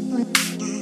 nuevo.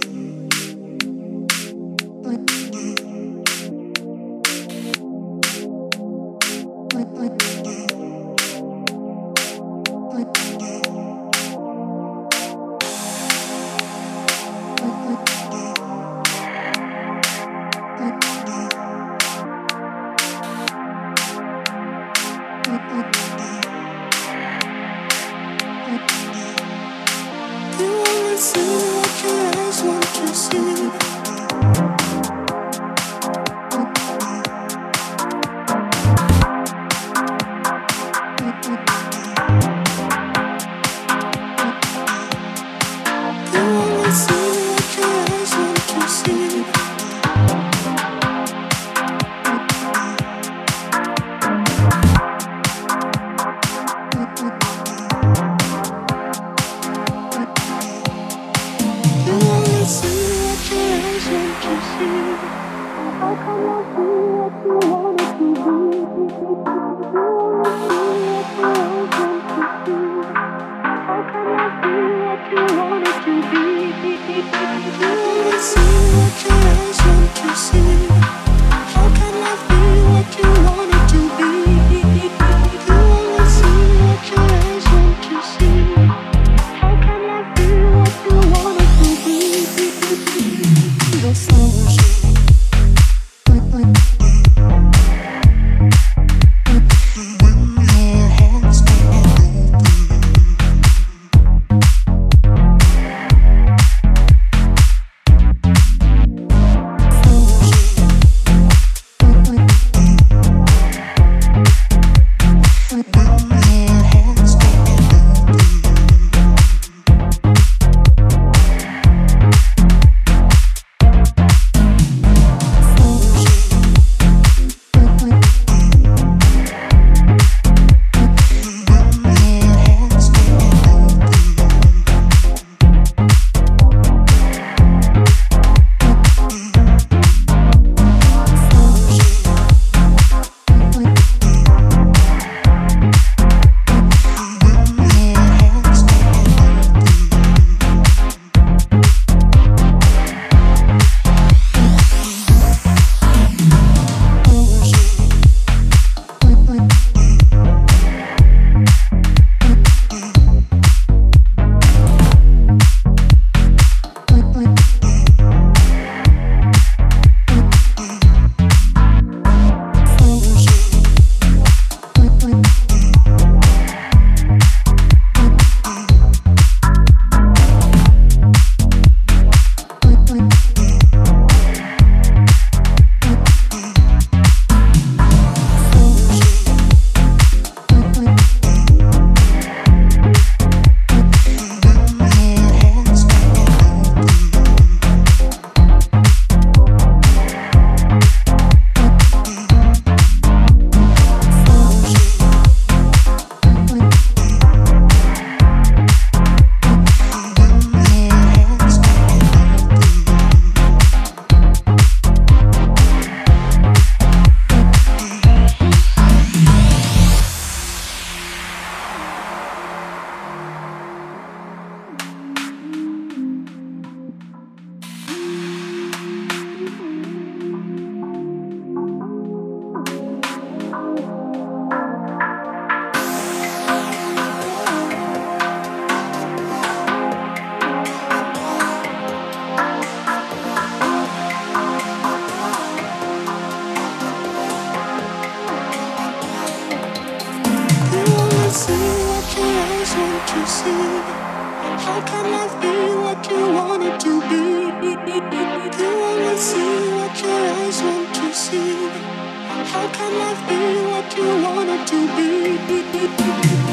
You I not see what your eyes want to see? How can I be what you wanted to be?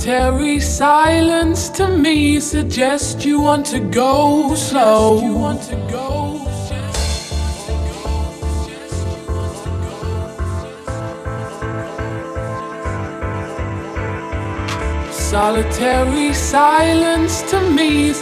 Solitary silence to me suggests you want to go slow. You want to go. Solitary silence to me